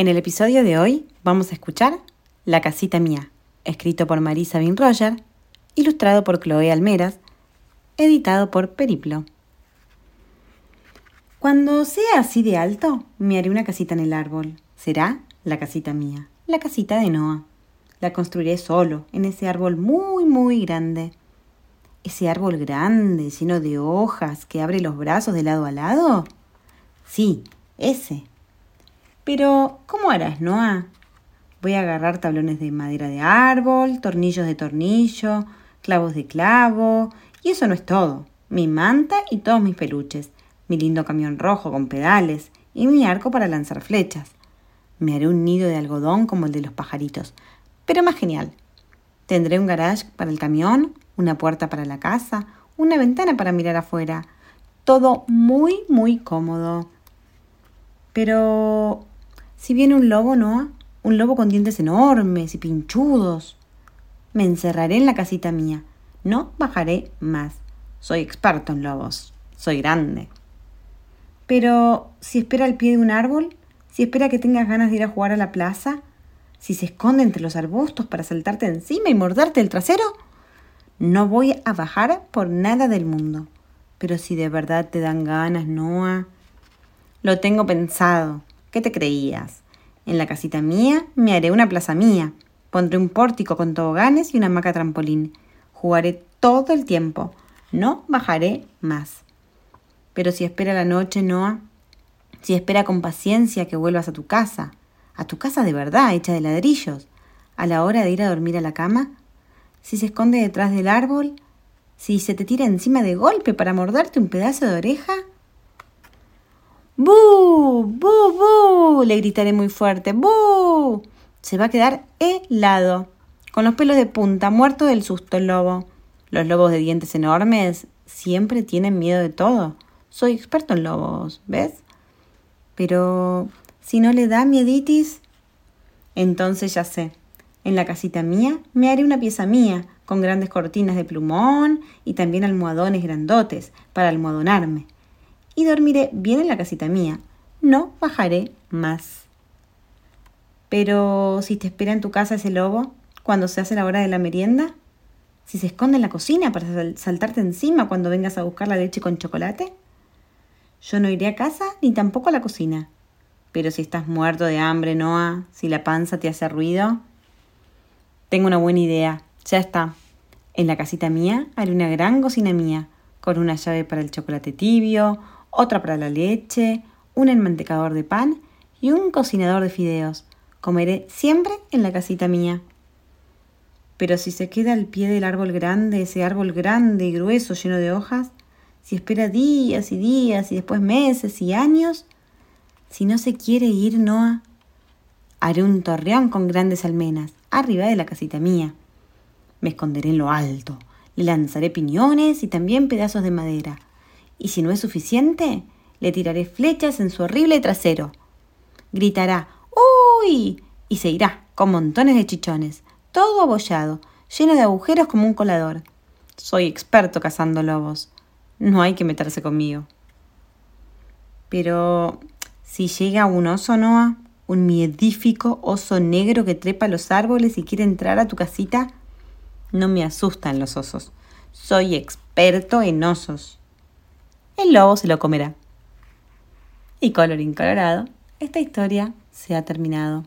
En el episodio de hoy vamos a escuchar La casita mía, escrito por Marisa Bin Roger, ilustrado por Chloe Almeras, editado por Periplo. Cuando sea así de alto, me haré una casita en el árbol. Será la casita mía, la casita de Noah. La construiré solo, en ese árbol muy, muy grande. Ese árbol grande, lleno de hojas, que abre los brazos de lado a lado. Sí, ese. Pero, ¿cómo harás, Noah? Voy a agarrar tablones de madera de árbol, tornillos de tornillo, clavos de clavo, y eso no es todo. Mi manta y todos mis peluches, mi lindo camión rojo con pedales y mi arco para lanzar flechas. Me haré un nido de algodón como el de los pajaritos, pero más genial. Tendré un garage para el camión, una puerta para la casa, una ventana para mirar afuera. Todo muy, muy cómodo. Pero... Si viene un lobo, ¿no? Un lobo con dientes enormes y pinchudos. Me encerraré en la casita mía. No bajaré más. Soy experto en lobos. Soy grande. Pero, si espera al pie de un árbol, si espera que tengas ganas de ir a jugar a la plaza, si se esconde entre los arbustos para saltarte encima y morderte el trasero, no voy a bajar por nada del mundo. Pero si de verdad te dan ganas, Noah. Lo tengo pensado. ¿Qué te creías? En la casita mía me haré una plaza mía. Pondré un pórtico con toboganes y una hamaca trampolín. Jugaré todo el tiempo. No bajaré más. Pero si espera la noche, Noah, si espera con paciencia que vuelvas a tu casa, a tu casa de verdad, hecha de ladrillos, a la hora de ir a dormir a la cama, si se esconde detrás del árbol, si se te tira encima de golpe para morderte un pedazo de oreja. ¡Bu! ¡Bu! ¡Bu! le gritaré muy fuerte. ¡Bu! Se va a quedar helado, con los pelos de punta, muerto del susto el lobo. Los lobos de dientes enormes siempre tienen miedo de todo. Soy experto en lobos, ¿ves? Pero si no le da mieditis, entonces ya sé. En la casita mía me haré una pieza mía, con grandes cortinas de plumón y también almohadones grandotes para almohadonarme. Y dormiré bien en la casita mía. No bajaré más. Pero si te espera en tu casa ese lobo, cuando se hace la hora de la merienda, si se esconde en la cocina para saltarte encima cuando vengas a buscar la leche con chocolate, yo no iré a casa ni tampoco a la cocina. Pero si estás muerto de hambre, Noah, si la panza te hace ruido, tengo una buena idea. Ya está. En la casita mía haré una gran cocina mía, con una llave para el chocolate tibio, otra para la leche, un enmantecador de pan y un cocinador de fideos. Comeré siempre en la casita mía. Pero si se queda al pie del árbol grande, ese árbol grande y grueso lleno de hojas, si espera días y días y después meses y años, si no se quiere ir, Noah, haré un torreón con grandes almenas, arriba de la casita mía. Me esconderé en lo alto, le lanzaré piñones y también pedazos de madera. Y si no es suficiente, le tiraré flechas en su horrible trasero. Gritará ¡Uy! y se irá, con montones de chichones, todo abollado, lleno de agujeros como un colador. Soy experto cazando lobos. No hay que meterse conmigo. Pero si llega un oso, Noah, un miedífico oso negro que trepa los árboles y quiere entrar a tu casita, no me asustan los osos. Soy experto en osos. El lobo se lo comerá. Y colorín colorado, esta historia se ha terminado.